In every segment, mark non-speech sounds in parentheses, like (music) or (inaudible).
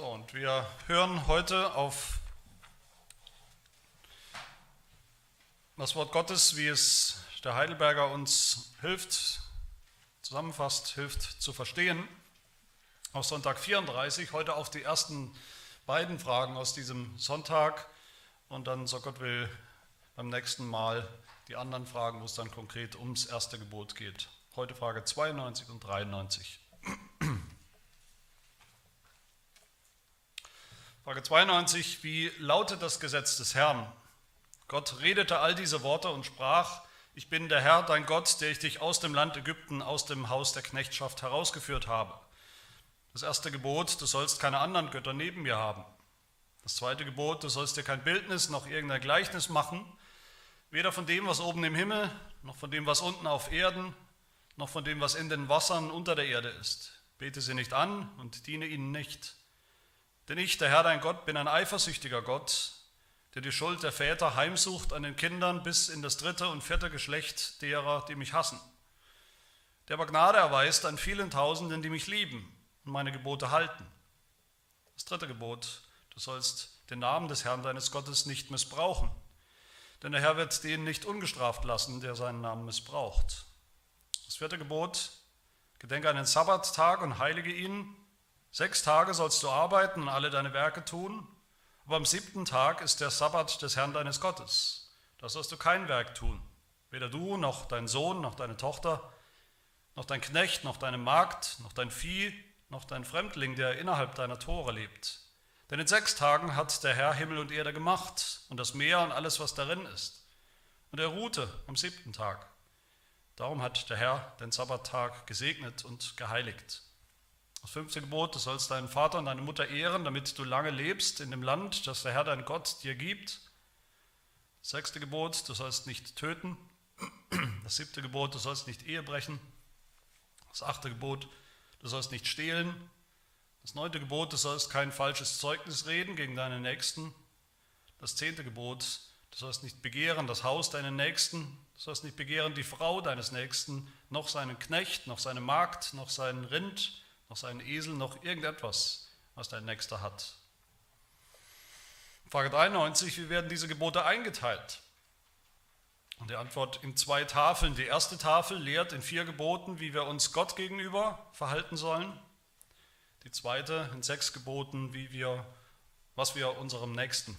So, und wir hören heute auf das Wort Gottes, wie es der Heidelberger uns hilft, zusammenfasst, hilft zu verstehen. Auf Sonntag 34, heute auf die ersten beiden Fragen aus diesem Sonntag und dann, so Gott will, beim nächsten Mal die anderen Fragen, wo es dann konkret ums erste Gebot geht. Heute Frage 92 und 93. Frage 92, wie lautet das Gesetz des Herrn? Gott redete all diese Worte und sprach, ich bin der Herr, dein Gott, der ich dich aus dem Land Ägypten, aus dem Haus der Knechtschaft herausgeführt habe. Das erste Gebot, du sollst keine anderen Götter neben mir haben. Das zweite Gebot, du sollst dir kein Bildnis noch irgendein Gleichnis machen, weder von dem, was oben im Himmel, noch von dem, was unten auf Erden, noch von dem, was in den Wassern unter der Erde ist. Bete sie nicht an und diene ihnen nicht. Denn ich, der Herr dein Gott, bin ein eifersüchtiger Gott, der die Schuld der Väter heimsucht an den Kindern bis in das dritte und vierte Geschlecht derer, die mich hassen. Der aber Gnade erweist an vielen Tausenden, die mich lieben und meine Gebote halten. Das dritte Gebot, du sollst den Namen des Herrn deines Gottes nicht missbrauchen, denn der Herr wird den nicht ungestraft lassen, der seinen Namen missbraucht. Das vierte Gebot, gedenke an den Sabbattag und heilige ihn, Sechs Tage sollst du arbeiten und alle deine Werke tun, aber am siebten Tag ist der Sabbat des Herrn deines Gottes. Da sollst du kein Werk tun, weder du noch dein Sohn noch deine Tochter, noch dein Knecht, noch deine Magd, noch dein Vieh, noch dein Fremdling, der innerhalb deiner Tore lebt. Denn in sechs Tagen hat der Herr Himmel und Erde gemacht und das Meer und alles, was darin ist. Und er ruhte am siebten Tag. Darum hat der Herr den Sabbattag gesegnet und geheiligt. Das fünfte Gebot, du sollst deinen Vater und deine Mutter ehren, damit du lange lebst in dem Land, das der Herr dein Gott dir gibt. Das sechste Gebot, du sollst nicht töten. Das siebte Gebot, du sollst nicht Ehe brechen. Das achte Gebot, du sollst nicht stehlen. Das neunte Gebot, du sollst kein falsches Zeugnis reden gegen deinen Nächsten. Das zehnte Gebot, du sollst nicht begehren das Haus deinen Nächsten. Du sollst nicht begehren die Frau deines Nächsten, noch seinen Knecht, noch seine Magd, noch seinen Rind, noch seinen Esel, noch irgendetwas, was dein Nächster hat. Frage 93, wie werden diese Gebote eingeteilt? Und die Antwort in zwei Tafeln. Die erste Tafel lehrt in vier Geboten, wie wir uns Gott gegenüber verhalten sollen. Die zweite in sechs Geboten, wie wir, was wir unserem Nächsten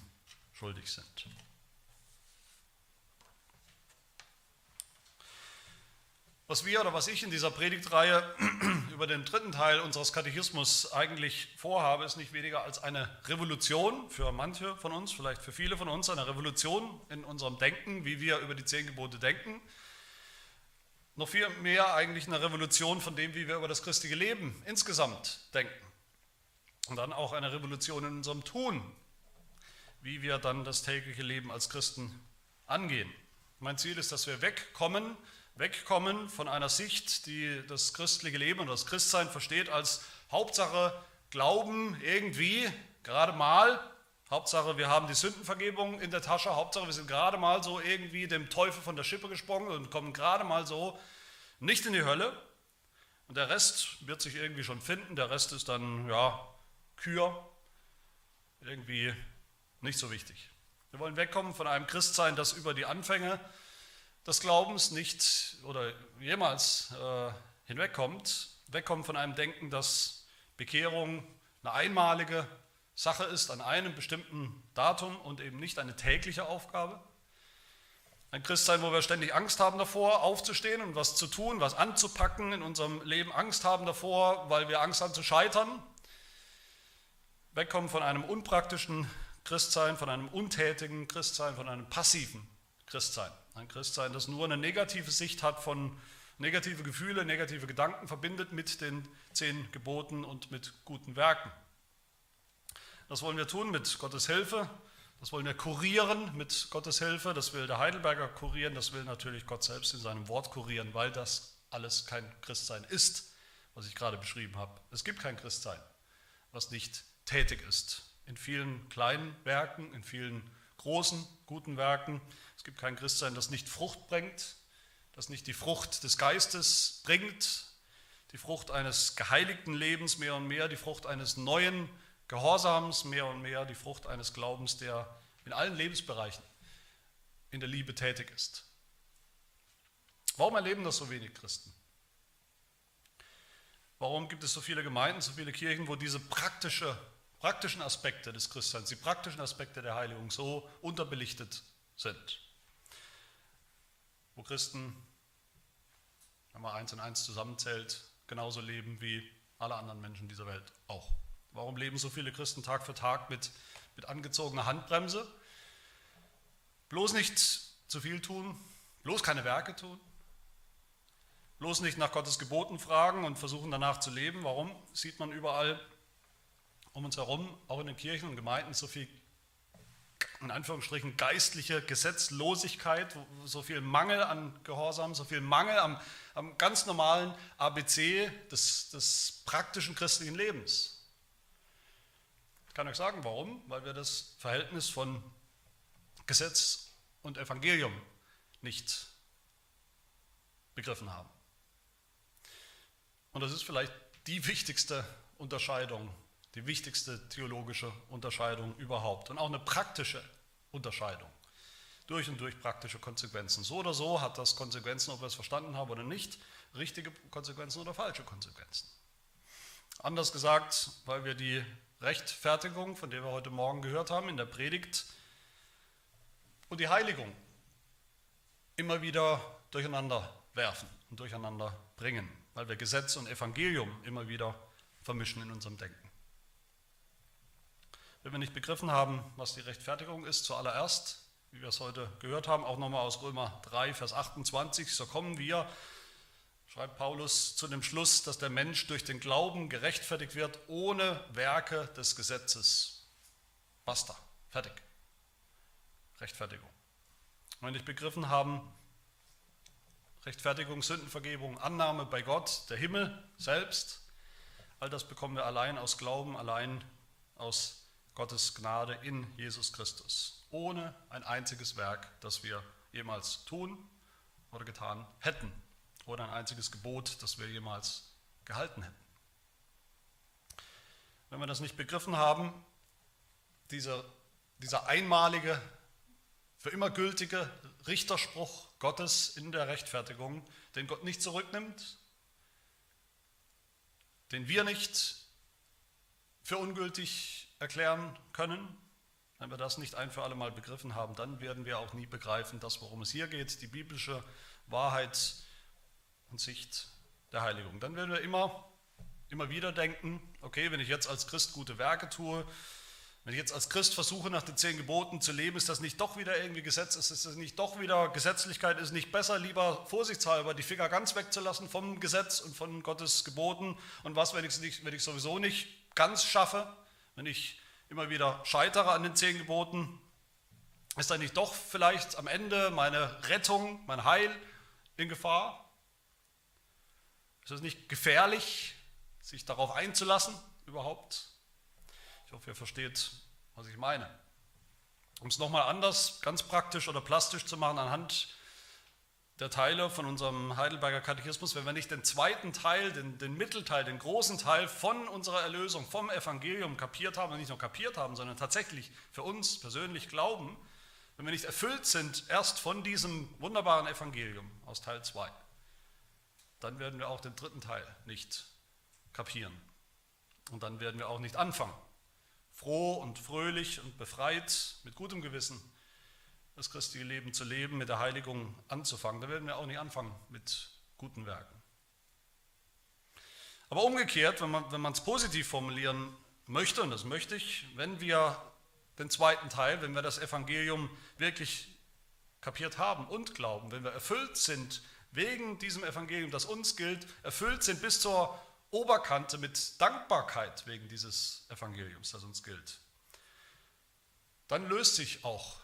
schuldig sind. Was wir oder was ich in dieser Predigtreihe über den dritten Teil unseres Katechismus eigentlich vorhabe, ist nicht weniger als eine Revolution für manche von uns, vielleicht für viele von uns, eine Revolution in unserem Denken, wie wir über die zehn Gebote denken. Noch viel mehr eigentlich eine Revolution von dem, wie wir über das christliche Leben insgesamt denken. Und dann auch eine Revolution in unserem Tun, wie wir dann das tägliche Leben als Christen angehen. Mein Ziel ist, dass wir wegkommen wegkommen von einer Sicht, die das christliche Leben und das Christsein versteht als Hauptsache Glauben irgendwie, gerade mal, Hauptsache wir haben die Sündenvergebung in der Tasche, Hauptsache wir sind gerade mal so irgendwie dem Teufel von der Schippe gesprungen und kommen gerade mal so nicht in die Hölle. Und der Rest wird sich irgendwie schon finden, der Rest ist dann, ja, Kür, irgendwie nicht so wichtig. Wir wollen wegkommen von einem Christsein, das über die Anfänge des Glaubens nicht oder jemals äh, hinwegkommt, wegkommt von einem Denken, dass Bekehrung eine einmalige Sache ist an einem bestimmten Datum und eben nicht eine tägliche Aufgabe. Ein Christsein, wo wir ständig Angst haben davor, aufzustehen und was zu tun, was anzupacken in unserem Leben, Angst haben davor, weil wir Angst haben zu scheitern. Wegkommen von einem unpraktischen Christsein, von einem untätigen Christsein, von einem passiven Christsein. Ein Christsein, das nur eine negative Sicht hat von negative Gefühle, negative Gedanken verbindet mit den zehn Geboten und mit guten Werken. Das wollen wir tun mit Gottes Hilfe. Das wollen wir kurieren mit Gottes Hilfe. Das will der Heidelberger kurieren. Das will natürlich Gott selbst in seinem Wort kurieren, weil das alles kein Christsein ist, was ich gerade beschrieben habe. Es gibt kein Christsein, was nicht tätig ist. In vielen kleinen Werken, in vielen großen, guten Werken. Es gibt kein Christsein, das nicht Frucht bringt, das nicht die Frucht des Geistes bringt, die Frucht eines geheiligten Lebens mehr und mehr, die Frucht eines neuen Gehorsams mehr und mehr die Frucht eines Glaubens, der in allen Lebensbereichen in der Liebe tätig ist. Warum erleben das so wenig Christen? Warum gibt es so viele Gemeinden, so viele Kirchen, wo diese praktische, praktischen Aspekte des Christseins, die praktischen Aspekte der Heiligung so unterbelichtet sind? Wo Christen, wenn man eins und eins zusammenzählt, genauso leben wie alle anderen Menschen dieser Welt auch. Warum leben so viele Christen Tag für Tag mit, mit angezogener Handbremse? Bloß nicht zu viel tun, bloß keine Werke tun, bloß nicht nach Gottes Geboten fragen und versuchen danach zu leben. Warum sieht man überall um uns herum, auch in den Kirchen und Gemeinden, so viel, in Anführungsstrichen, geistliche Gesetzlosigkeit, so viel Mangel an Gehorsam, so viel Mangel am, am ganz normalen ABC des, des praktischen christlichen Lebens? Ich kann euch sagen, warum? Weil wir das Verhältnis von Gesetz und Evangelium nicht begriffen haben. Und das ist vielleicht die wichtigste Unterscheidung, die wichtigste theologische Unterscheidung überhaupt und auch eine praktische Unterscheidung. Durch und durch praktische Konsequenzen. So oder so hat das Konsequenzen, ob wir es verstanden haben oder nicht, richtige Konsequenzen oder falsche Konsequenzen. Anders gesagt, weil wir die Rechtfertigung, von der wir heute Morgen gehört haben, in der Predigt und die Heiligung immer wieder durcheinander werfen und durcheinander bringen weil wir Gesetz und Evangelium immer wieder vermischen in unserem Denken. Wenn wir nicht begriffen haben, was die Rechtfertigung ist, zuallererst, wie wir es heute gehört haben, auch nochmal aus Römer 3, Vers 28, so kommen wir, schreibt Paulus, zu dem Schluss, dass der Mensch durch den Glauben gerechtfertigt wird, ohne Werke des Gesetzes. Basta, fertig. Rechtfertigung. wenn wir nicht begriffen haben, Rechtfertigung, Sündenvergebung, Annahme bei Gott, der Himmel selbst. All das bekommen wir allein aus Glauben, allein aus Gottes Gnade in Jesus Christus. Ohne ein einziges Werk, das wir jemals tun oder getan hätten. Oder ein einziges Gebot, das wir jemals gehalten hätten. Wenn wir das nicht begriffen haben, dieser, dieser einmalige, für immer gültige Richterspruch Gottes in der Rechtfertigung, den Gott nicht zurücknimmt, den wir nicht für ungültig erklären können. Wenn wir das nicht ein für alle Mal begriffen haben, dann werden wir auch nie begreifen, das, worum es hier geht, die biblische Wahrheit und Sicht der Heiligung. Dann werden wir immer, immer wieder denken, okay, wenn ich jetzt als Christ gute Werke tue, wenn ich jetzt als Christ versuche, nach den zehn Geboten zu leben, ist das nicht doch wieder irgendwie Gesetz, ist das nicht doch wieder Gesetzlichkeit, ist nicht besser, lieber vorsichtshalber die Finger ganz wegzulassen vom Gesetz und von Gottes Geboten und was, wenn ich es sowieso nicht ganz schaffe, wenn ich immer wieder scheitere an den zehn Geboten, ist dann nicht doch vielleicht am Ende meine Rettung, mein Heil in Gefahr? Ist es nicht gefährlich, sich darauf einzulassen überhaupt? Ich hoffe, ihr versteht, was ich meine. Um es nochmal anders, ganz praktisch oder plastisch zu machen, anhand der Teile von unserem Heidelberger Katechismus, wenn wir nicht den zweiten Teil, den, den Mittelteil, den großen Teil von unserer Erlösung, vom Evangelium kapiert haben nicht nur kapiert haben, sondern tatsächlich für uns persönlich glauben, wenn wir nicht erfüllt sind erst von diesem wunderbaren Evangelium aus Teil 2, dann werden wir auch den dritten Teil nicht kapieren. Und dann werden wir auch nicht anfangen, froh und fröhlich und befreit, mit gutem Gewissen das christliche Leben zu leben, mit der Heiligung anzufangen. Da werden wir auch nicht anfangen mit guten Werken. Aber umgekehrt, wenn man es positiv formulieren möchte, und das möchte ich, wenn wir den zweiten Teil, wenn wir das Evangelium wirklich kapiert haben und glauben, wenn wir erfüllt sind wegen diesem Evangelium, das uns gilt, erfüllt sind bis zur Oberkante mit Dankbarkeit wegen dieses Evangeliums, das uns gilt, dann löst sich auch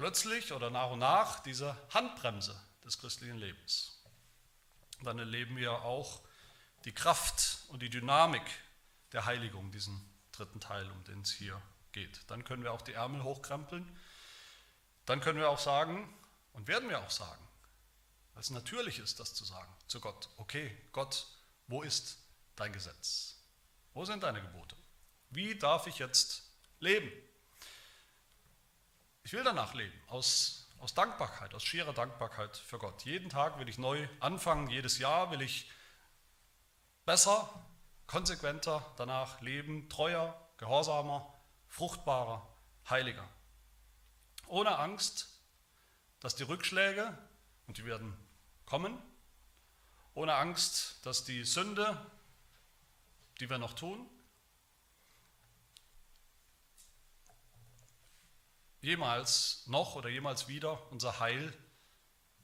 plötzlich oder nach und nach diese Handbremse des christlichen Lebens. dann erleben wir auch die Kraft und die Dynamik der Heiligung, diesen dritten Teil, um den es hier geht. Dann können wir auch die Ärmel hochkrempeln. Dann können wir auch sagen und werden wir auch sagen, weil es natürlich ist, das zu sagen zu Gott. Okay, Gott, wo ist dein Gesetz? Wo sind deine Gebote? Wie darf ich jetzt leben? Ich will danach leben, aus, aus Dankbarkeit, aus schierer Dankbarkeit für Gott. Jeden Tag will ich neu anfangen, jedes Jahr will ich besser, konsequenter danach leben, treuer, gehorsamer, fruchtbarer, heiliger. Ohne Angst, dass die Rückschläge, und die werden kommen, ohne Angst, dass die Sünde, die wir noch tun, jemals noch oder jemals wieder unser Heil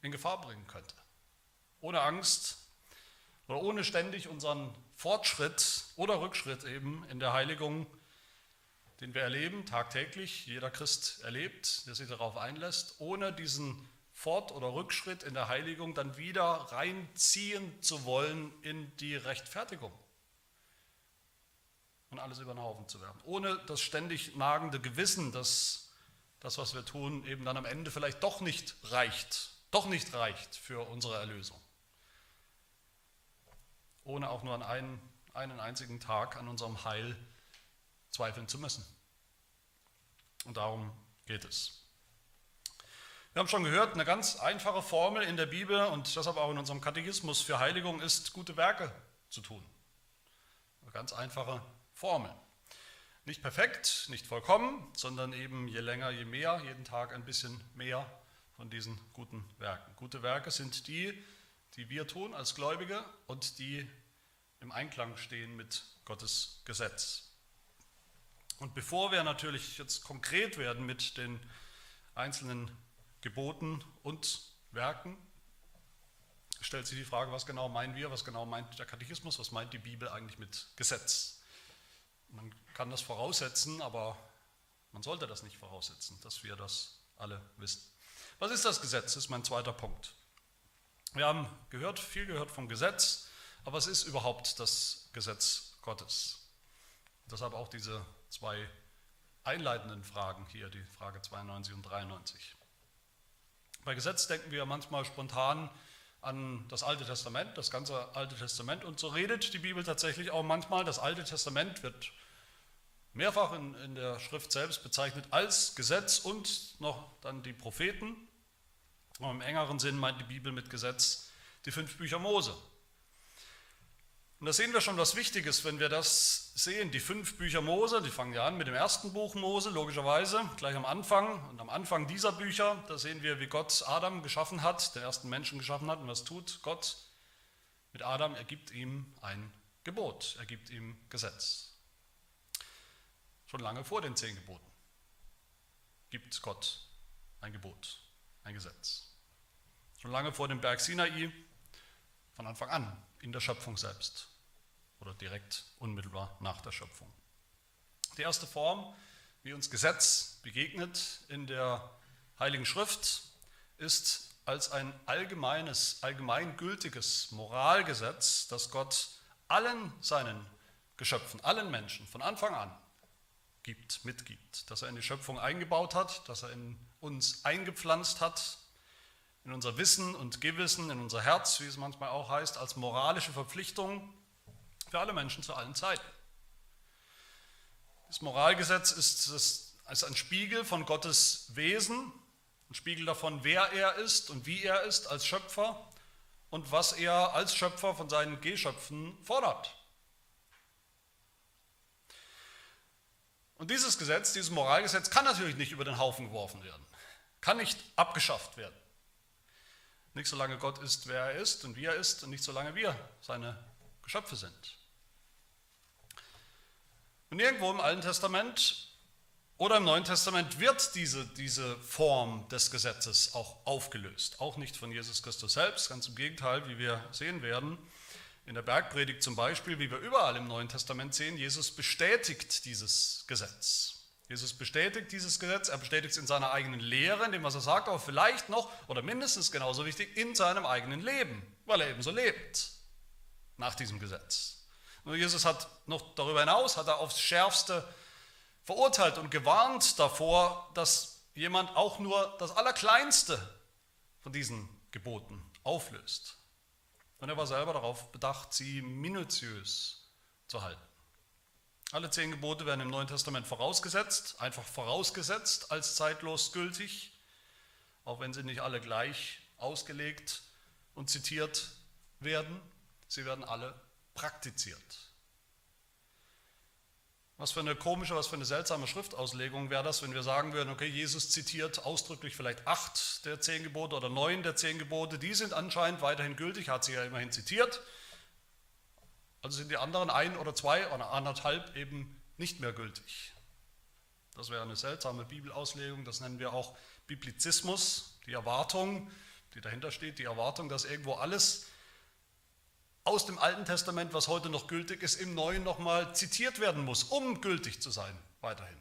in Gefahr bringen könnte. Ohne Angst oder ohne ständig unseren Fortschritt oder Rückschritt eben in der Heiligung, den wir erleben, tagtäglich, jeder Christ erlebt, der sich darauf einlässt, ohne diesen Fort- oder Rückschritt in der Heiligung dann wieder reinziehen zu wollen in die Rechtfertigung und alles über den Haufen zu werfen. Ohne das ständig nagende Gewissen, dass das, was wir tun, eben dann am Ende vielleicht doch nicht reicht, doch nicht reicht für unsere Erlösung. Ohne auch nur an einen, einen einzigen Tag an unserem Heil zweifeln zu müssen. Und darum geht es. Wir haben schon gehört, eine ganz einfache Formel in der Bibel und deshalb auch in unserem Katechismus für Heiligung ist, gute Werke zu tun. Eine ganz einfache Formel. Nicht perfekt, nicht vollkommen, sondern eben je länger, je mehr, jeden Tag ein bisschen mehr von diesen guten Werken. Gute Werke sind die, die wir tun als Gläubige und die im Einklang stehen mit Gottes Gesetz. Und bevor wir natürlich jetzt konkret werden mit den einzelnen Geboten und Werken, stellt sich die Frage, was genau meinen wir, was genau meint der Katechismus, was meint die Bibel eigentlich mit Gesetz? Man kann das voraussetzen, aber man sollte das nicht voraussetzen, dass wir das alle wissen. Was ist das Gesetz? Das ist mein zweiter Punkt. Wir haben gehört, viel gehört vom Gesetz, aber was ist überhaupt das Gesetz Gottes? Deshalb auch diese zwei einleitenden Fragen hier, die Frage 92 und 93. Bei Gesetz denken wir manchmal spontan an das Alte Testament, das ganze Alte Testament. Und so redet die Bibel tatsächlich auch manchmal. Das Alte Testament wird mehrfach in, in der Schrift selbst bezeichnet als Gesetz und noch dann die Propheten. Aber im engeren Sinn meint die Bibel mit Gesetz die fünf Bücher Mose. Und da sehen wir schon was Wichtiges, wenn wir das sehen. Die fünf Bücher Mose, die fangen ja an mit dem ersten Buch Mose, logischerweise, gleich am Anfang. Und am Anfang dieser Bücher, da sehen wir, wie Gott Adam geschaffen hat, den ersten Menschen geschaffen hat. Und was tut Gott mit Adam? Er gibt ihm ein Gebot, er gibt ihm Gesetz. Schon lange vor den zehn Geboten gibt Gott ein Gebot, ein Gesetz. Schon lange vor dem Berg Sinai, von Anfang an in der Schöpfung selbst oder direkt unmittelbar nach der Schöpfung. Die erste Form, wie uns Gesetz begegnet in der Heiligen Schrift, ist als ein allgemeines, allgemeingültiges Moralgesetz, das Gott allen seinen Geschöpfen, allen Menschen von Anfang an gibt, mitgibt, das er in die Schöpfung eingebaut hat, das er in uns eingepflanzt hat in unser Wissen und Gewissen, in unser Herz, wie es manchmal auch heißt, als moralische Verpflichtung für alle Menschen zu allen Zeiten. Das Moralgesetz ist, ist ein Spiegel von Gottes Wesen, ein Spiegel davon, wer er ist und wie er ist als Schöpfer und was er als Schöpfer von seinen Geschöpfen fordert. Und dieses Gesetz, dieses Moralgesetz kann natürlich nicht über den Haufen geworfen werden, kann nicht abgeschafft werden. Nicht solange Gott ist, wer er ist und wie er ist und nicht solange wir seine Geschöpfe sind. Und irgendwo im Alten Testament oder im Neuen Testament wird diese, diese Form des Gesetzes auch aufgelöst. Auch nicht von Jesus Christus selbst, ganz im Gegenteil, wie wir sehen werden. In der Bergpredigt zum Beispiel, wie wir überall im Neuen Testament sehen, Jesus bestätigt dieses Gesetz. Jesus bestätigt dieses Gesetz, er bestätigt es in seiner eigenen Lehre, in dem, was er sagt, aber vielleicht noch oder mindestens genauso wichtig, in seinem eigenen Leben, weil er ebenso lebt nach diesem Gesetz. Nur Jesus hat noch darüber hinaus, hat er aufs Schärfste verurteilt und gewarnt davor, dass jemand auch nur das Allerkleinste von diesen Geboten auflöst. Und er war selber darauf bedacht, sie minutiös zu halten. Alle zehn Gebote werden im Neuen Testament vorausgesetzt, einfach vorausgesetzt als zeitlos gültig, auch wenn sie nicht alle gleich ausgelegt und zitiert werden. Sie werden alle praktiziert. Was für eine komische, was für eine seltsame Schriftauslegung wäre das, wenn wir sagen würden, okay, Jesus zitiert ausdrücklich vielleicht acht der zehn Gebote oder neun der zehn Gebote, die sind anscheinend weiterhin gültig, hat sie ja immerhin zitiert. Also sind die anderen ein oder zwei oder anderthalb eben nicht mehr gültig. Das wäre eine seltsame Bibelauslegung, das nennen wir auch Biblizismus, die Erwartung, die dahinter steht, die Erwartung, dass irgendwo alles aus dem Alten Testament, was heute noch gültig ist, im Neuen nochmal zitiert werden muss, um gültig zu sein, weiterhin.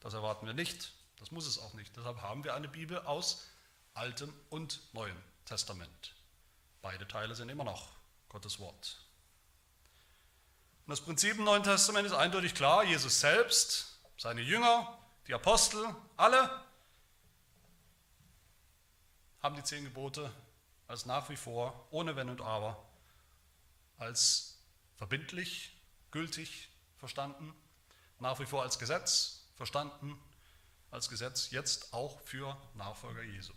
Das erwarten wir nicht, das muss es auch nicht. Deshalb haben wir eine Bibel aus Altem und Neuem Testament. Beide Teile sind immer noch Gottes Wort. Und das Prinzip im Neuen Testament ist eindeutig klar. Jesus selbst, seine Jünger, die Apostel, alle haben die zehn Gebote als nach wie vor, ohne Wenn und Aber, als verbindlich, gültig verstanden, nach wie vor als Gesetz verstanden, als Gesetz jetzt auch für Nachfolger Jesu.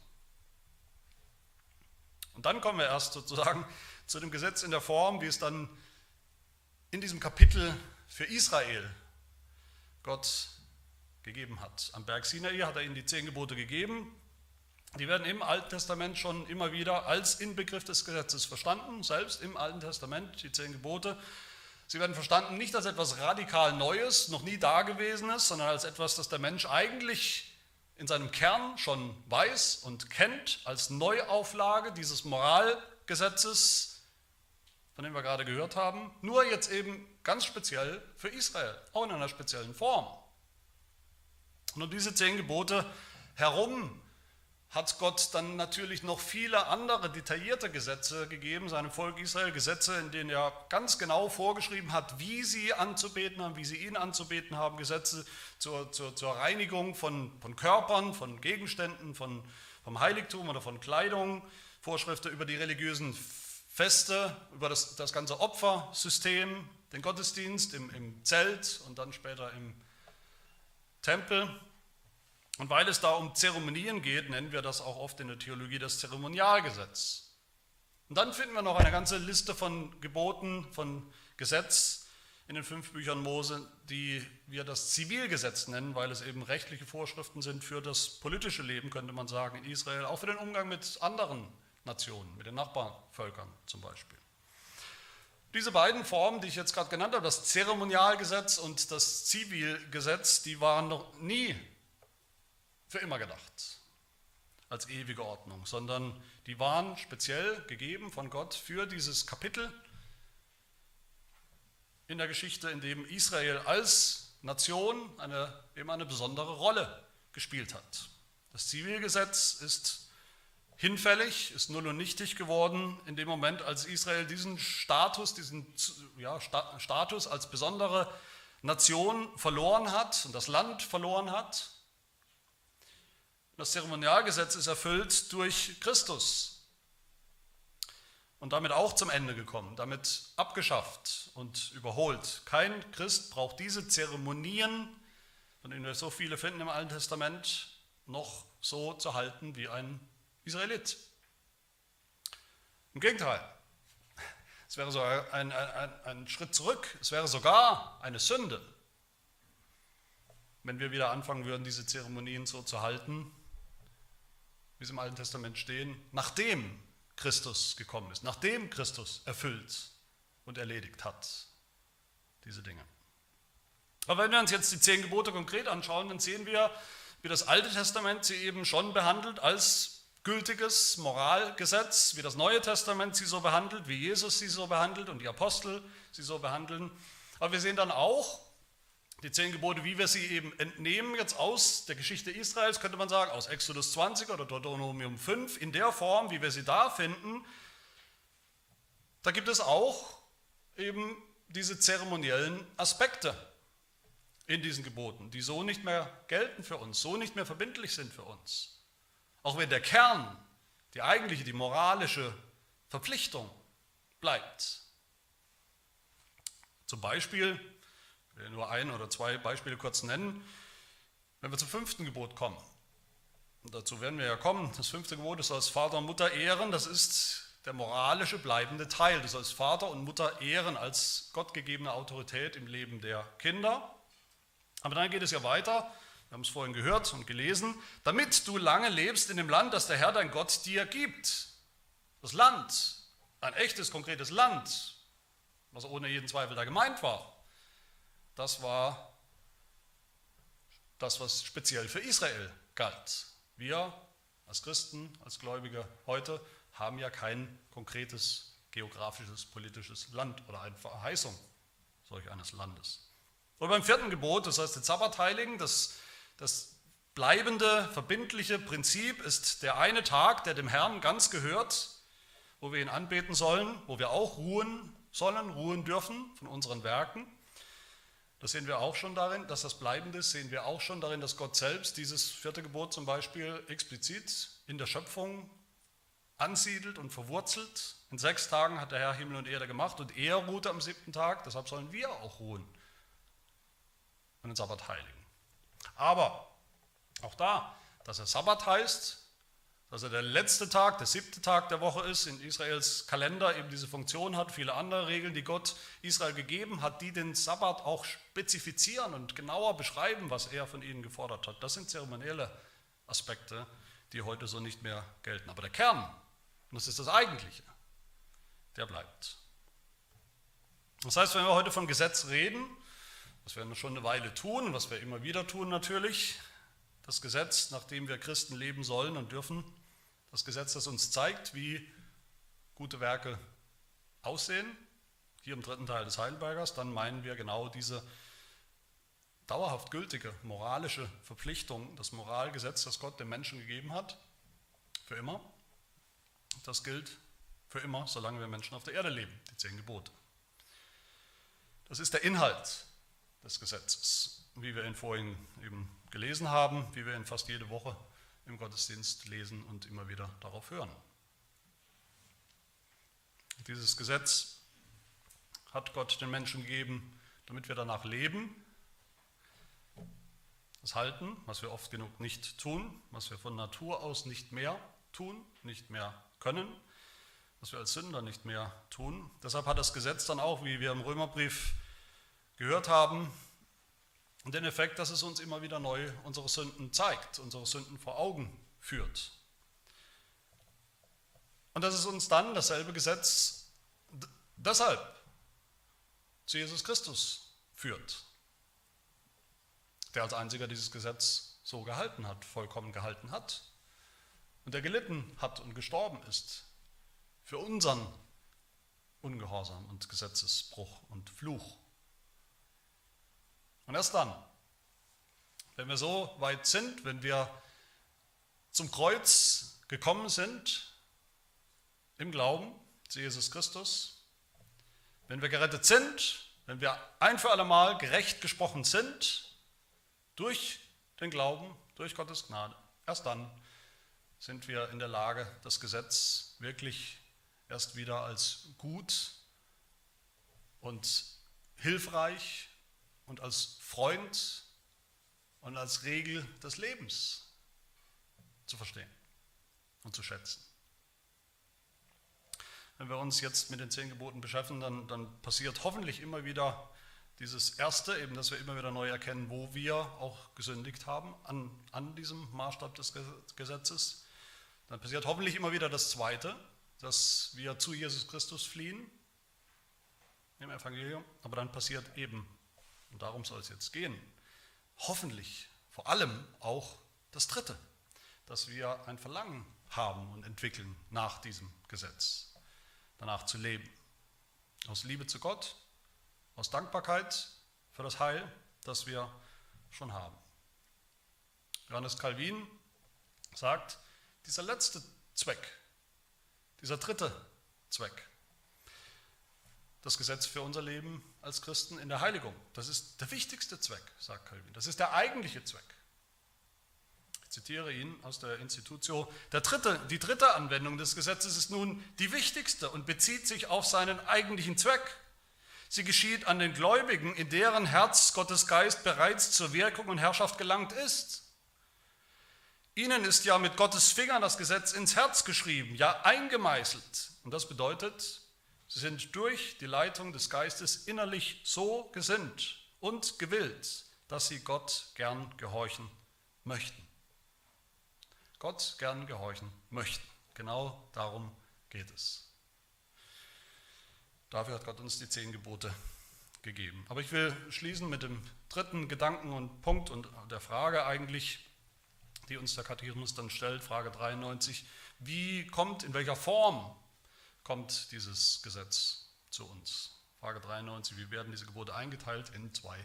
Und dann kommen wir erst sozusagen (laughs) zu dem Gesetz in der Form, wie es dann in diesem Kapitel für Israel Gott gegeben hat. Am Berg Sinai hat er ihnen die zehn Gebote gegeben, die werden im Alten Testament schon immer wieder als Inbegriff des Gesetzes verstanden, selbst im Alten Testament, die zehn Gebote. Sie werden verstanden nicht als etwas radikal Neues, noch nie Dagewesenes, sondern als etwas, das der Mensch eigentlich in seinem Kern schon weiß und kennt, als Neuauflage dieses Moralgesetzes, von dem wir gerade gehört haben, nur jetzt eben ganz speziell für Israel, auch in einer speziellen Form. Und um diese zehn Gebote herum hat Gott dann natürlich noch viele andere detaillierte Gesetze gegeben, seinem Volk Israel, Gesetze, in denen er ganz genau vorgeschrieben hat, wie sie anzubeten haben, wie sie ihn anzubeten haben, Gesetze zur, zur, zur Reinigung von, von Körpern, von Gegenständen, von, vom Heiligtum oder von Kleidung, Vorschriften über die religiösen Feste, über das, das ganze Opfersystem, den Gottesdienst im, im Zelt und dann später im Tempel. Und weil es da um Zeremonien geht, nennen wir das auch oft in der Theologie das Zeremonialgesetz. Und dann finden wir noch eine ganze Liste von Geboten, von Gesetz in den fünf Büchern Mose, die wir das Zivilgesetz nennen, weil es eben rechtliche Vorschriften sind für das politische Leben, könnte man sagen, in Israel, auch für den Umgang mit anderen Nationen, mit den Nachbarvölkern zum Beispiel. Diese beiden Formen, die ich jetzt gerade genannt habe, das Zeremonialgesetz und das Zivilgesetz, die waren noch nie für immer gedacht als ewige Ordnung, sondern die waren speziell gegeben von Gott für dieses Kapitel in der Geschichte, in dem Israel als Nation eine, eben eine besondere Rolle gespielt hat. Das Zivilgesetz ist hinfällig, ist null und nichtig geworden in dem Moment, als Israel diesen Status, diesen ja, Status als besondere Nation verloren hat und das Land verloren hat das Zeremonialgesetz ist erfüllt durch Christus und damit auch zum Ende gekommen, damit abgeschafft und überholt. Kein Christ braucht diese Zeremonien, von denen wir so viele finden im Alten Testament, noch so zu halten wie ein Israelit. Im Gegenteil, es wäre so ein, ein, ein Schritt zurück, es wäre sogar eine Sünde, wenn wir wieder anfangen würden, diese Zeremonien so zu halten, wie es im Alten Testament stehen, nachdem Christus gekommen ist, nachdem Christus erfüllt und erledigt hat diese Dinge. Aber wenn wir uns jetzt die zehn Gebote konkret anschauen, dann sehen wir, wie das Alte Testament sie eben schon behandelt als gültiges Moralgesetz, wie das Neue Testament sie so behandelt, wie Jesus sie so behandelt und die Apostel sie so behandeln. Aber wir sehen dann auch, die zehn Gebote, wie wir sie eben entnehmen jetzt aus der Geschichte Israels, könnte man sagen, aus Exodus 20 oder Deuteronomium 5, in der Form, wie wir sie da finden, da gibt es auch eben diese zeremoniellen Aspekte in diesen Geboten, die so nicht mehr gelten für uns, so nicht mehr verbindlich sind für uns. Auch wenn der Kern, die eigentliche, die moralische Verpflichtung bleibt. Zum Beispiel Ich will nur ein oder zwei Beispiele kurz nennen. Wenn wir zum fünften Gebot kommen, und dazu werden wir ja kommen, das fünfte Gebot ist als Vater und Mutter ehren, das ist der moralische bleibende Teil. Du sollst Vater und Mutter ehren als gottgegebene Autorität im Leben der Kinder. Aber dann geht es ja weiter, wir haben es vorhin gehört und gelesen, damit du lange lebst in dem Land, das der Herr dein Gott dir gibt. Das Land, ein echtes, konkretes Land, was ohne jeden Zweifel da gemeint war, das war das, was speziell für Israel galt. Wir als Christen, als Gläubige heute haben ja kein konkretes geografisches, politisches Land oder eine Verheißung solch eines Landes. Und beim vierten Gebot, das heißt den Sabbat heiligen, das, das bleibende, verbindliche Prinzip ist der eine Tag, der dem Herrn ganz gehört, wo wir ihn anbeten sollen, wo wir auch ruhen sollen, ruhen dürfen von unseren Werken. Das sehen wir auch schon darin, dass das Bleibende ist, sehen wir auch schon darin, dass Gott selbst dieses vierte Gebot zum Beispiel explizit in der Schöpfung ansiedelt und verwurzelt. In sechs Tagen hat der Herr Himmel und Erde gemacht und er ruhte am siebten Tag, deshalb sollen wir auch ruhen und den Sabbat heiligen. Aber auch da, dass er Sabbat heißt, dass er der letzte Tag, der siebte Tag der Woche ist, in Israels Kalender eben diese Funktion hat, viele andere Regeln, die Gott Israel gegeben hat, die den Sabbat auch spezifizieren und genauer beschreiben, was er von ihnen gefordert hat. Das sind zeremonielle Aspekte, die heute so nicht mehr gelten. Aber der Kern und das ist das Eigentliche. Der bleibt. Das heißt, wenn wir heute vom Gesetz reden, was wir schon eine Weile tun, was wir immer wieder tun natürlich, das Gesetz, nach dem wir Christen leben sollen und dürfen, das Gesetz, das uns zeigt, wie gute Werke aussehen, hier im dritten Teil des Heidelbergers, dann meinen wir genau diese dauerhaft gültige moralische Verpflichtung, das Moralgesetz, das Gott dem Menschen gegeben hat, für immer. Das gilt für immer, solange wir Menschen auf der Erde leben, die zehn Gebote. Das ist der Inhalt des Gesetzes, wie wir ihn vorhin eben gelesen haben, wie wir ihn fast jede Woche im Gottesdienst lesen und immer wieder darauf hören. Dieses Gesetz hat Gott den Menschen gegeben, damit wir danach leben, das halten, was wir oft genug nicht tun, was wir von Natur aus nicht mehr tun, nicht mehr können, was wir als Sünder nicht mehr tun. Deshalb hat das Gesetz dann auch, wie wir im Römerbrief gehört haben, den Effekt, dass es uns immer wieder neu unsere Sünden zeigt, unsere Sünden vor Augen führt. Und dass es uns dann dasselbe Gesetz deshalb zu Jesus Christus führt, der als einziger dieses Gesetz so gehalten hat, vollkommen gehalten hat und der gelitten hat und gestorben ist für unseren Ungehorsam und Gesetzesbruch und Fluch. Und erst dann, wenn wir so weit sind, wenn wir zum Kreuz gekommen sind, im Glauben zu Jesus Christus, wenn wir gerettet sind, wenn wir ein für alle Mal gerecht gesprochen sind, durch den Glauben, durch Gottes Gnade, erst dann sind wir in der Lage, das Gesetz wirklich erst wieder als gut und hilfreich und als Freund und als Regel des Lebens zu verstehen und zu schätzen. Wenn wir uns jetzt mit den zehn Geboten beschäftigen, dann, dann passiert hoffentlich immer wieder dieses Erste, eben, dass wir immer wieder neu erkennen, wo wir auch gesündigt haben an, an diesem Maßstab des Gesetzes. Dann passiert hoffentlich immer wieder das Zweite, dass wir zu Jesus Christus fliehen im Evangelium. Aber dann passiert eben, und darum soll es jetzt gehen, hoffentlich vor allem auch das Dritte, dass wir ein Verlangen haben und entwickeln nach diesem Gesetz, danach zu leben. Aus Liebe zu Gott, aus Dankbarkeit für das Heil, das wir schon haben. Johannes Calvin sagt, dieser letzte Zweck, dieser dritte Zweck, das Gesetz für unser Leben als Christen in der Heiligung, das ist der wichtigste Zweck, sagt Calvin. Das ist der eigentliche Zweck. Ich zitiere ihn aus der Institutio. Der dritte, die dritte Anwendung des Gesetzes ist nun die wichtigste und bezieht sich auf seinen eigentlichen Zweck. Sie geschieht an den Gläubigen, in deren Herz Gottes Geist bereits zur Wirkung und Herrschaft gelangt ist. Ihnen ist ja mit Gottes Fingern das Gesetz ins Herz geschrieben, ja eingemeißelt. Und das bedeutet, sie sind durch die Leitung des Geistes innerlich so gesinnt und gewillt, dass sie Gott gern gehorchen möchten. Gott gern gehorchen möchten. Genau darum geht es. Dafür hat Gott uns die zehn Gebote gegeben. Aber ich will schließen mit dem dritten Gedanken und Punkt und der Frage eigentlich, die uns der Katechismus dann stellt, Frage 93, wie kommt, in welcher Form kommt dieses Gesetz zu uns? Frage 93, wie werden diese Gebote eingeteilt in zwei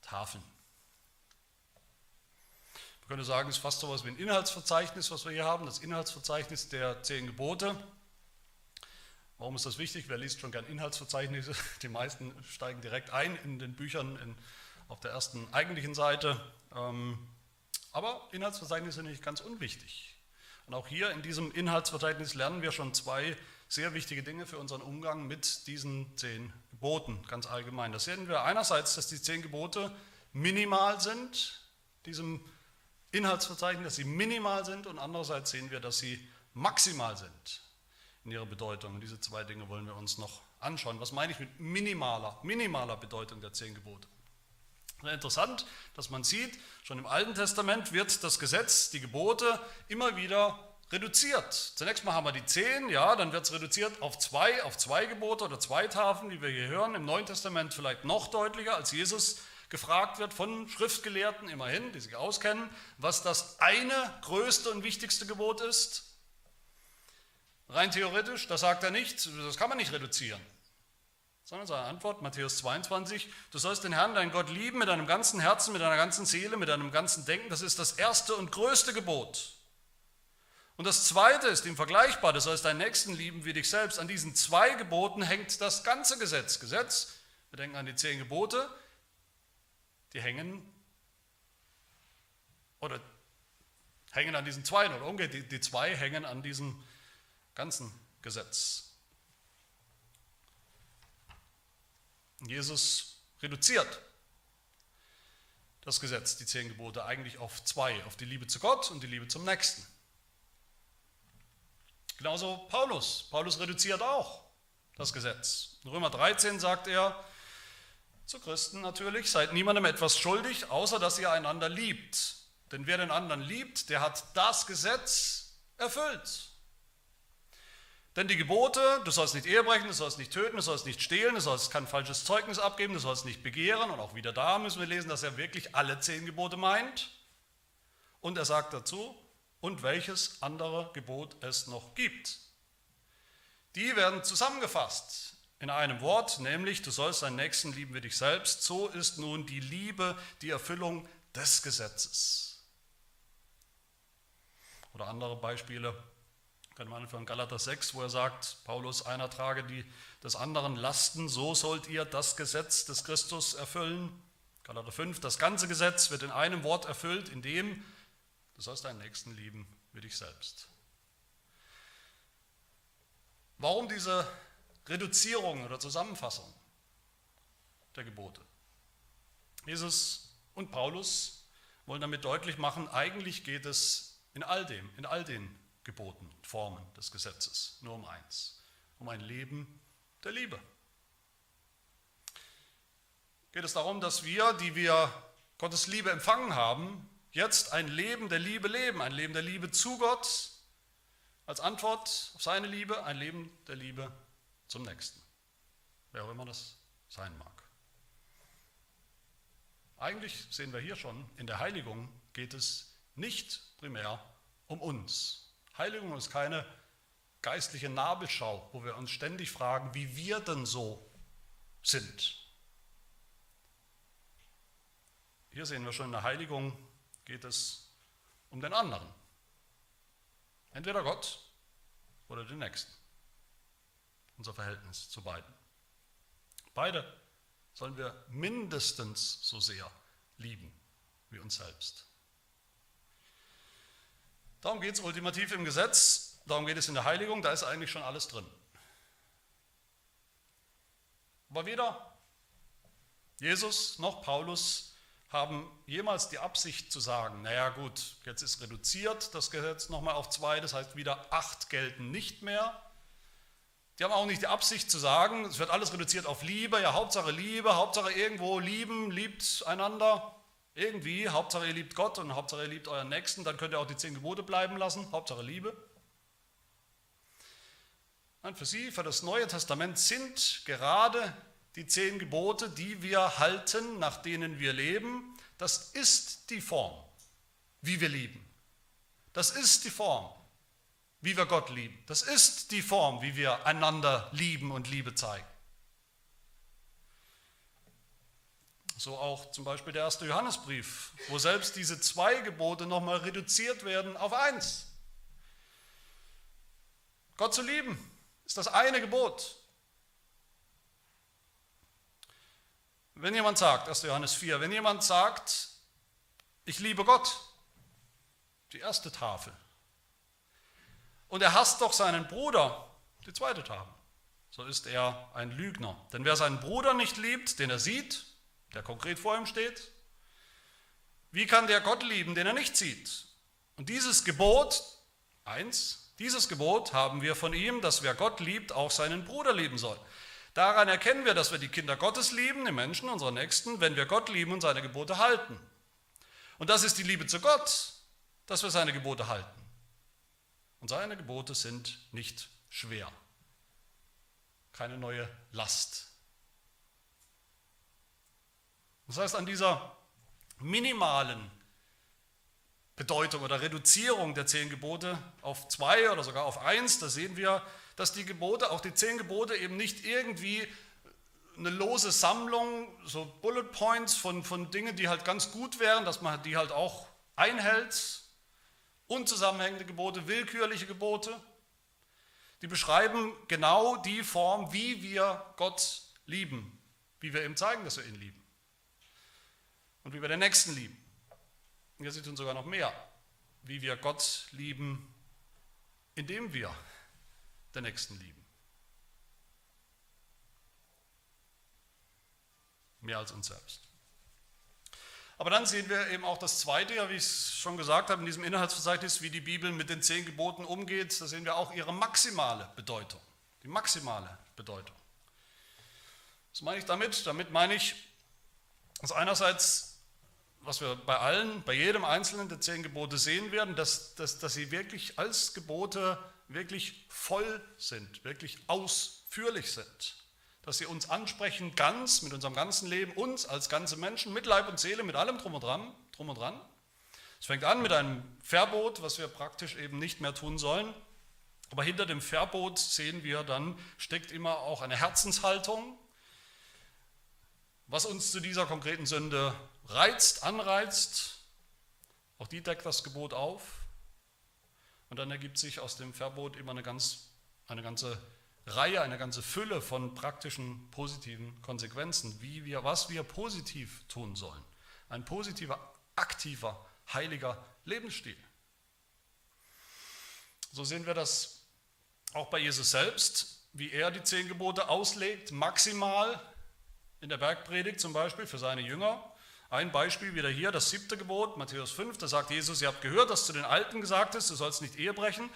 Tafeln? Man könnte sagen, es ist fast so etwas wie ein Inhaltsverzeichnis, was wir hier haben, das Inhaltsverzeichnis der zehn Gebote. Warum ist das wichtig? Wer liest schon gern Inhaltsverzeichnisse? (laughs) Die meisten steigen direkt ein in den Büchern in, auf der ersten eigentlichen Seite. Ähm, aber Inhaltsverzeichnisse sind nicht ganz unwichtig. Und auch hier in diesem Inhaltsverzeichnis lernen wir schon zwei sehr wichtige Dinge für unseren Umgang mit diesen zehn Geboten, ganz allgemein. Das sehen wir einerseits, dass die zehn Gebote minimal sind, diesem Inhaltsverzeichnis, dass sie minimal sind, und andererseits sehen wir, dass sie maximal sind in ihrer Bedeutung. Und diese zwei Dinge wollen wir uns noch anschauen. Was meine ich mit minimaler, minimaler Bedeutung der zehn Gebote? Interessant, dass man sieht, schon im Alten Testament wird das Gesetz, die Gebote immer wieder reduziert. Zunächst mal haben wir die zehn, ja, dann wird es reduziert auf zwei, auf zwei Gebote oder zwei Tafeln, wie wir hier hören. Im Neuen Testament vielleicht noch deutlicher, als Jesus gefragt wird von Schriftgelehrten, immerhin, die sich auskennen, was das eine größte und wichtigste Gebot ist. Rein theoretisch, das sagt er nicht, das kann man nicht reduzieren. Sondern seine Antwort, Matthäus 22, du sollst den Herrn, deinen Gott lieben mit deinem ganzen Herzen, mit deiner ganzen Seele, mit deinem ganzen Denken. Das ist das erste und größte Gebot. Und das zweite ist ihm vergleichbar, du sollst deinen Nächsten lieben wie dich selbst. An diesen zwei Geboten hängt das ganze Gesetz. Gesetz, wir denken an die zehn Gebote, die hängen oder hängen an diesen zwei, oder umgekehrt, die, die zwei hängen an diesem ganzen Gesetz. Jesus reduziert das Gesetz, die zehn Gebote, eigentlich auf zwei, auf die Liebe zu Gott und die Liebe zum Nächsten. Genauso Paulus. Paulus reduziert auch das Gesetz. In Römer 13 sagt er zu Christen natürlich, seid niemandem etwas schuldig, außer dass ihr einander liebt. Denn wer den anderen liebt, der hat das Gesetz erfüllt. Denn die Gebote, du sollst nicht Ehe brechen, du sollst nicht töten, du sollst nicht stehlen, du sollst kein falsches Zeugnis abgeben, du sollst nicht begehren. Und auch wieder da müssen wir lesen, dass er wirklich alle zehn Gebote meint. Und er sagt dazu, und welches andere Gebot es noch gibt. Die werden zusammengefasst in einem Wort, nämlich du sollst deinen Nächsten lieben wie dich selbst. So ist nun die Liebe die Erfüllung des Gesetzes. Oder andere Beispiele. Kann man von Galater 6, wo er sagt, Paulus, einer trage die des anderen Lasten, so sollt ihr das Gesetz des Christus erfüllen. Galater 5, das ganze Gesetz wird in einem Wort erfüllt, in dem du sollst deinen Nächsten lieben wie dich selbst. Warum diese Reduzierung oder Zusammenfassung der Gebote? Jesus und Paulus wollen damit deutlich machen, eigentlich geht es in all dem, in all den Geboten, Formen des Gesetzes. Nur um eins, um ein Leben der Liebe. Geht es darum, dass wir, die wir Gottes Liebe empfangen haben, jetzt ein Leben der Liebe leben, ein Leben der Liebe zu Gott, als Antwort auf seine Liebe, ein Leben der Liebe zum Nächsten, wer auch immer das sein mag. Eigentlich sehen wir hier schon, in der Heiligung geht es nicht primär um uns, Heiligung ist keine geistliche Nabelschau, wo wir uns ständig fragen, wie wir denn so sind. Hier sehen wir schon, in der Heiligung geht es um den anderen. Entweder Gott oder den Nächsten. Unser Verhältnis zu beiden. Beide sollen wir mindestens so sehr lieben wie uns selbst. Darum geht es ultimativ im Gesetz, darum geht es in der Heiligung, da ist eigentlich schon alles drin. Aber weder Jesus noch Paulus haben jemals die Absicht zu sagen, naja gut, jetzt ist reduziert das Gesetz nochmal auf zwei, das heißt wieder acht gelten nicht mehr. Die haben auch nicht die Absicht zu sagen, es wird alles reduziert auf Liebe, ja Hauptsache Liebe, Hauptsache irgendwo lieben, liebt einander, irgendwie, Hauptsache ihr liebt Gott und Hauptsache ihr liebt euren Nächsten, dann könnt ihr auch die zehn Gebote bleiben lassen, Hauptsache Liebe. Nein, für sie, für das Neue Testament sind gerade die zehn Gebote, die wir halten, nach denen wir leben, das ist die Form, wie wir lieben. Das ist die Form, wie wir Gott lieben. Das ist die Form, wie wir einander lieben und Liebe zeigen. So auch zum Beispiel der erste Johannesbrief, wo selbst diese zwei Gebote nochmal reduziert werden auf eins. Gott zu lieben ist das eine Gebot. Wenn jemand sagt, 1. Johannes 4, wenn jemand sagt, ich liebe Gott, die erste Tafel, und er hasst doch seinen Bruder, die zweite Tafel, so ist er ein Lügner. Denn wer seinen Bruder nicht liebt, den er sieht, der konkret vor ihm steht, wie kann der Gott lieben, den er nicht sieht? Und dieses Gebot, eins, dieses Gebot haben wir von ihm, dass wer Gott liebt, auch seinen Bruder lieben soll. Daran erkennen wir, dass wir die Kinder Gottes lieben, die Menschen, unsere Nächsten, wenn wir Gott lieben und seine Gebote halten. Und das ist die Liebe zu Gott, dass wir seine Gebote halten. Und seine Gebote sind nicht schwer. Keine neue Last. Das heißt, an dieser minimalen Bedeutung oder Reduzierung der zehn Gebote auf zwei oder sogar auf eins, da sehen wir, dass die Gebote, auch die zehn Gebote eben nicht irgendwie eine lose Sammlung, so Bullet Points von, von Dingen, die halt ganz gut wären, dass man die halt auch einhält, unzusammenhängende Gebote, willkürliche Gebote, die beschreiben genau die Form, wie wir Gott lieben, wie wir ihm zeigen, dass wir ihn lieben. Und wie wir den Nächsten lieben. Und sie tun sogar noch mehr, wie wir Gott lieben, indem wir den Nächsten lieben. Mehr als uns selbst. Aber dann sehen wir eben auch das Zweite, wie ich es schon gesagt habe, in diesem Inhaltsverzeichnis, wie die Bibel mit den zehn Geboten umgeht. Da sehen wir auch ihre maximale Bedeutung. Die maximale Bedeutung. Was meine ich damit? Damit meine ich, dass einerseits was wir bei allen, bei jedem einzelnen der zehn Gebote sehen werden, dass, dass, dass sie wirklich als Gebote wirklich voll sind, wirklich ausführlich sind. Dass sie uns ansprechen, ganz, mit unserem ganzen Leben, uns als ganze Menschen, mit Leib und Seele, mit allem drum und dran. Drum und dran. Es fängt an mit einem Verbot, was wir praktisch eben nicht mehr tun sollen. Aber hinter dem Verbot sehen wir dann, steckt immer auch eine Herzenshaltung, was uns zu dieser konkreten Sünde reizt, anreizt, auch die deckt das Gebot auf. Und dann ergibt sich aus dem Verbot immer eine, ganz, eine ganze Reihe, eine ganze Fülle von praktischen positiven Konsequenzen, wie wir, was wir positiv tun sollen. Ein positiver, aktiver, heiliger Lebensstil. So sehen wir das auch bei Jesus selbst, wie er die zehn Gebote auslegt, maximal in der Bergpredigt zum Beispiel für seine Jünger. Ein Beispiel wieder hier, das siebte Gebot, Matthäus 5, da sagt Jesus, ihr habt gehört, dass zu den Alten gesagt ist, du sollst nicht Ehe brechen.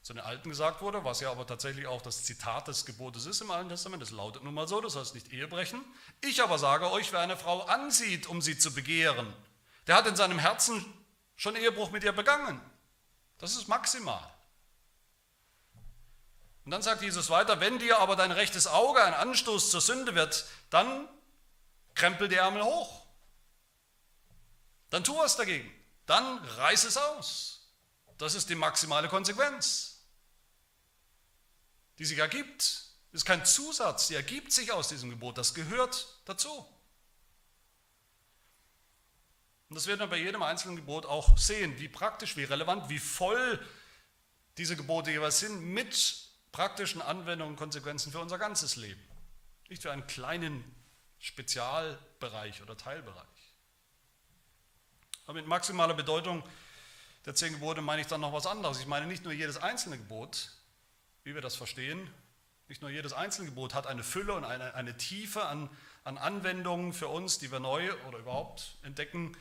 Zu den Alten gesagt wurde, was ja aber tatsächlich auch das Zitat des Gebotes ist im Alten Testament, das lautet nun mal so, du sollst nicht Ehe brechen. Ich aber sage euch, wer eine Frau ansieht, um sie zu begehren, der hat in seinem Herzen schon Ehebruch mit ihr begangen. Das ist maximal. Und dann sagt Jesus weiter, wenn dir aber dein rechtes Auge ein Anstoß zur Sünde wird, dann krempel die Ärmel hoch dann tu was dagegen. Dann reiß es aus. Das ist die maximale Konsequenz, die sich ergibt. Das ist kein Zusatz, die ergibt sich aus diesem Gebot. Das gehört dazu. Und das werden wir bei jedem einzelnen Gebot auch sehen, wie praktisch, wie relevant, wie voll diese Gebote jeweils sind mit praktischen Anwendungen und Konsequenzen für unser ganzes Leben. Nicht für einen kleinen Spezialbereich oder Teilbereich. Aber mit maximaler Bedeutung der zehn Gebote meine ich dann noch was anderes. Ich meine nicht nur jedes einzelne Gebot, wie wir das verstehen, Nicht nur jedes einzelne Gebot hat eine Fülle und eine, eine Tiefe an, an Anwendungen für uns, die wir neu oder überhaupt entdecken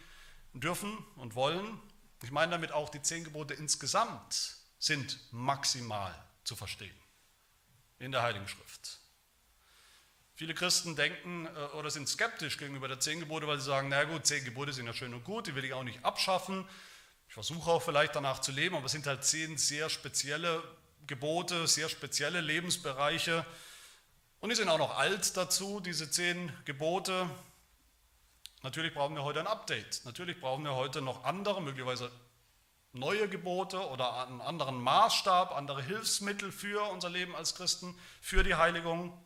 dürfen und wollen. Ich meine damit auch, die zehn Gebote insgesamt sind maximal zu verstehen in der Heiligen Schrift. Viele Christen denken äh, oder sind skeptisch gegenüber der zehn Gebote, weil sie sagen, na gut, zehn Gebote sind ja schön und gut, die will ich auch nicht abschaffen. Ich versuche auch vielleicht danach zu leben, aber es sind halt zehn sehr spezielle Gebote, sehr spezielle Lebensbereiche. Und die sind auch noch alt dazu, diese zehn Gebote. Natürlich brauchen wir heute ein Update. Natürlich brauchen wir heute noch andere, möglicherweise neue Gebote oder einen anderen Maßstab, andere Hilfsmittel für unser Leben als Christen, für die Heiligung.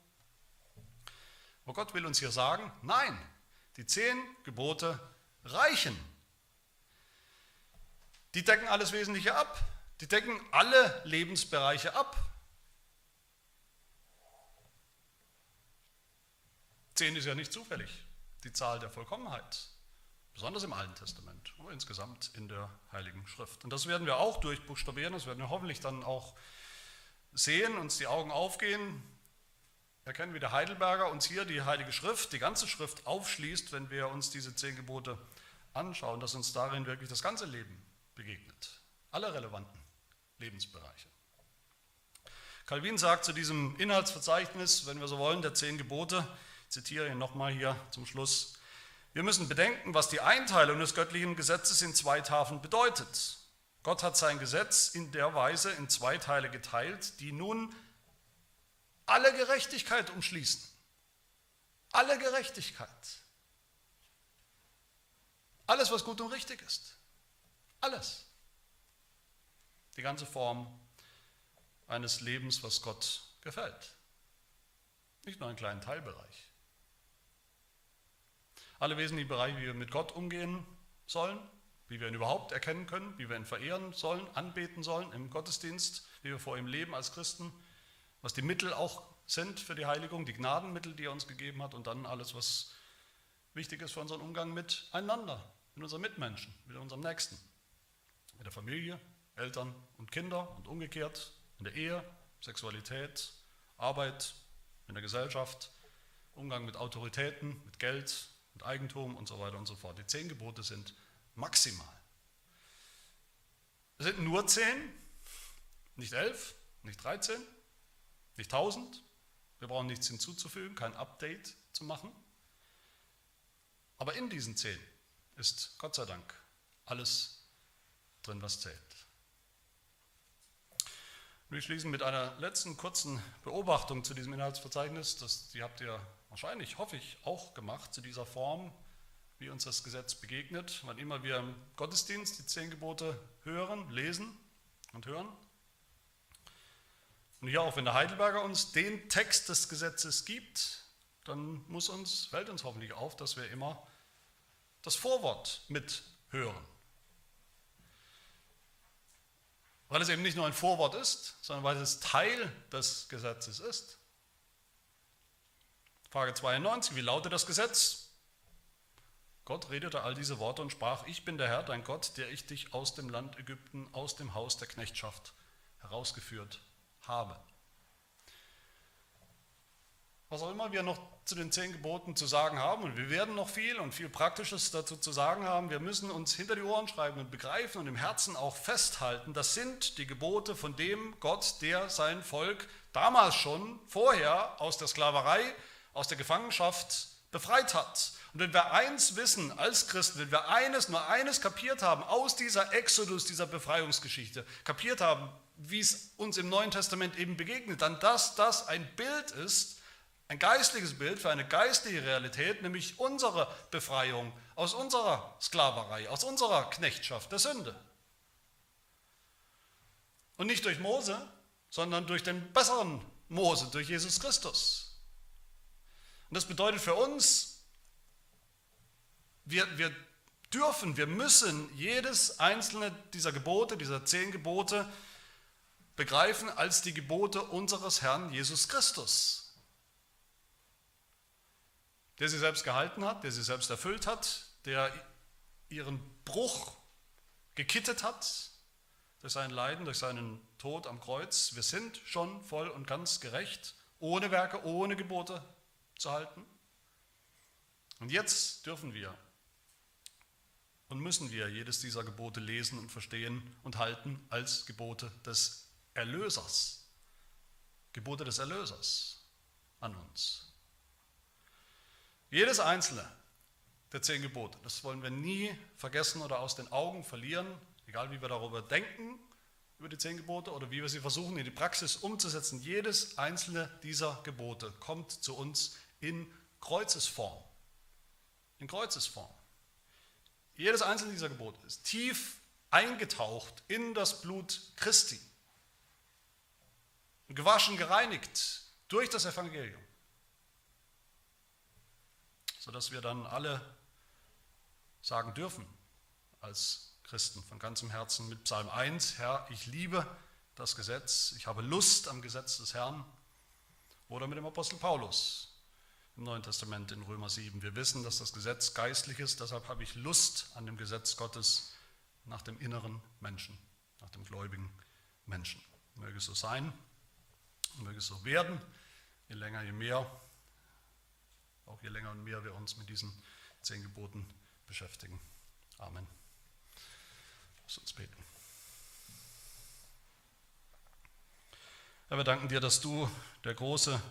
Aber Gott will uns hier sagen, nein, die zehn Gebote reichen. Die decken alles Wesentliche ab. Die decken alle Lebensbereiche ab. Zehn ist ja nicht zufällig die Zahl der Vollkommenheit, besonders im Alten Testament, aber insgesamt in der Heiligen Schrift. Und das werden wir auch durchbuchstabieren, das werden wir hoffentlich dann auch sehen, uns die Augen aufgehen, erkennen, wie der Heidelberger uns hier die Heilige Schrift, die ganze Schrift aufschließt, wenn wir uns diese zehn Gebote anschauen, dass uns darin wirklich das ganze Leben begegnet, alle relevanten Lebensbereiche. Calvin sagt zu diesem Inhaltsverzeichnis, wenn wir so wollen, der zehn Gebote, ich zitiere ihn nochmal hier zum Schluss, wir müssen bedenken, was die Einteilung des göttlichen Gesetzes in zwei Tafeln bedeutet. Gott hat sein Gesetz in der Weise in zwei Teile geteilt, die nun alle Gerechtigkeit umschließen. Alle Gerechtigkeit. Alles, was gut und richtig ist. Alles. Die ganze Form eines Lebens, was Gott gefällt. Nicht nur einen kleinen Teilbereich. Alle wesentlichen Bereiche, wie wir mit Gott umgehen sollen, wie wir ihn überhaupt erkennen können, wie wir ihn verehren sollen, anbeten sollen im Gottesdienst, wie wir vor ihm leben als Christen, was die Mittel auch sind für die Heiligung, die Gnadenmittel, die er uns gegeben hat und dann alles, was wichtig ist für unseren Umgang miteinander, mit unseren Mitmenschen, mit unserem Nächsten, mit der Familie, Eltern und Kinder und umgekehrt, in der Ehe, Sexualität, Arbeit, in der Gesellschaft, Umgang mit Autoritäten, mit Geld, mit Eigentum und so weiter und so fort. Die zehn Gebote sind maximal. Es sind nur zehn, nicht elf, nicht dreizehn, nicht tausend. Wir brauchen nichts hinzuzufügen, kein Update zu machen. Aber in diesen zehn ist Gott sei Dank alles drin, was zählt. Wir schließen mit einer letzten kurzen Beobachtung zu diesem Inhaltsverzeichnis. Das, die habt ihr wahrscheinlich, hoffe ich, auch gemacht zu dieser Form, wie uns das Gesetz begegnet. Wann immer wir im Gottesdienst die zehn Gebote hören, lesen und hören. Und hier auch, wenn der Heidelberger uns den Text des Gesetzes gibt, dann muss uns, fällt uns hoffentlich auf, dass wir immer das Vorwort mithören. Weil es eben nicht nur ein Vorwort ist, sondern weil es Teil des Gesetzes ist. Frage 92, wie lautet das Gesetz? Gott redete all diese Worte und sprach, ich bin der Herr, dein Gott, der ich dich aus dem Land Ägypten, aus dem Haus der Knechtschaft herausgeführt habe. Was auch immer wir noch zu den zehn Geboten zu sagen haben, und wir werden noch viel und viel Praktisches dazu zu sagen haben, wir müssen uns hinter die Ohren schreiben und begreifen und im Herzen auch festhalten, das sind die Gebote von dem Gott, der sein Volk damals schon vorher aus der Sklaverei, aus der Gefangenschaft befreit hat. Und wenn wir eins wissen als Christen, wenn wir eines, nur eines kapiert haben aus dieser Exodus, dieser Befreiungsgeschichte, kapiert haben, wie es uns im Neuen Testament eben begegnet, dann dass das ein Bild ist, ein geistliches Bild für eine geistliche Realität, nämlich unsere Befreiung aus unserer Sklaverei, aus unserer Knechtschaft der Sünde. Und nicht durch Mose, sondern durch den besseren Mose, durch Jesus Christus. Und das bedeutet für uns, wir, wir dürfen, wir müssen jedes einzelne dieser Gebote, dieser zehn Gebote begreifen als die Gebote unseres Herrn Jesus Christus der sie selbst gehalten hat, der sie selbst erfüllt hat, der ihren Bruch gekittet hat durch sein Leiden, durch seinen Tod am Kreuz. Wir sind schon voll und ganz gerecht ohne Werke, ohne Gebote zu halten. Und jetzt dürfen wir und müssen wir jedes dieser Gebote lesen und verstehen und halten als Gebote des Erlösers. Gebote des Erlösers an uns. Jedes einzelne der zehn Gebote, das wollen wir nie vergessen oder aus den Augen verlieren, egal wie wir darüber denken, über die zehn Gebote oder wie wir sie versuchen in die Praxis umzusetzen. Jedes einzelne dieser Gebote kommt zu uns in Kreuzesform. In Kreuzesform. Jedes einzelne dieser Gebote ist tief eingetaucht in das Blut Christi. Gewaschen, gereinigt durch das Evangelium. Sodass wir dann alle sagen dürfen als Christen von ganzem Herzen mit Psalm 1, Herr, ich liebe das Gesetz, ich habe Lust am Gesetz des Herrn. Oder mit dem Apostel Paulus im Neuen Testament in Römer 7. Wir wissen, dass das Gesetz geistlich ist, deshalb habe ich Lust an dem Gesetz Gottes nach dem inneren Menschen, nach dem gläubigen Menschen. Möge es so sein, möge es so werden, je länger, je mehr, auch je länger und mehr wir uns mit diesen zehn Geboten beschäftigen. Amen. Lass uns beten. Herr, wir danken dir, dass du der große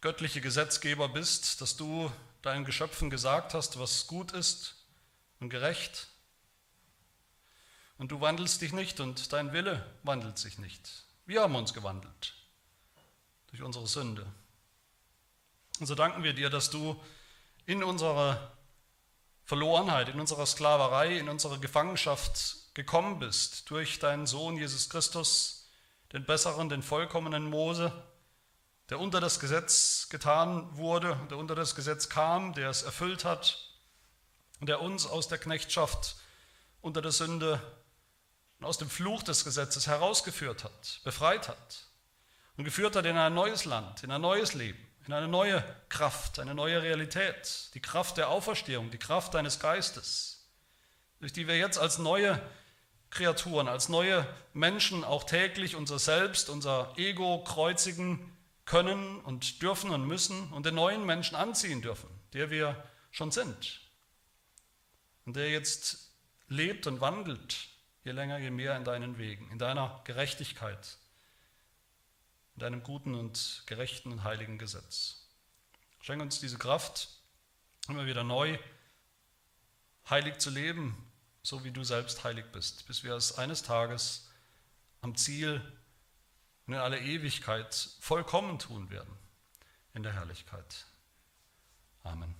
göttliche Gesetzgeber bist, dass du deinen Geschöpfen gesagt hast, was gut ist und gerecht. Und du wandelst dich nicht und dein Wille wandelt sich nicht. Wir haben uns gewandelt durch unsere Sünde. Und so danken wir dir, dass du in unserer Verlorenheit, in unserer Sklaverei, in unserer Gefangenschaft gekommen bist durch deinen Sohn Jesus Christus, den besseren, den vollkommenen Mose, der unter das Gesetz getan wurde, der unter das Gesetz kam, der es erfüllt hat und der uns aus der Knechtschaft unter der Sünde und aus dem Fluch des Gesetzes herausgeführt hat, befreit hat und geführt hat in ein neues Land, in ein neues Leben in eine neue Kraft, eine neue Realität, die Kraft der Auferstehung, die Kraft deines Geistes, durch die wir jetzt als neue Kreaturen, als neue Menschen auch täglich unser Selbst, unser Ego kreuzigen können und dürfen und müssen und den neuen Menschen anziehen dürfen, der wir schon sind. Und der jetzt lebt und wandelt, je länger, je mehr in deinen Wegen, in deiner Gerechtigkeit, deinem guten und gerechten und heiligen Gesetz. Schenke uns diese Kraft, immer wieder neu heilig zu leben, so wie du selbst heilig bist, bis wir es eines Tages am Ziel und in aller Ewigkeit vollkommen tun werden, in der Herrlichkeit. Amen.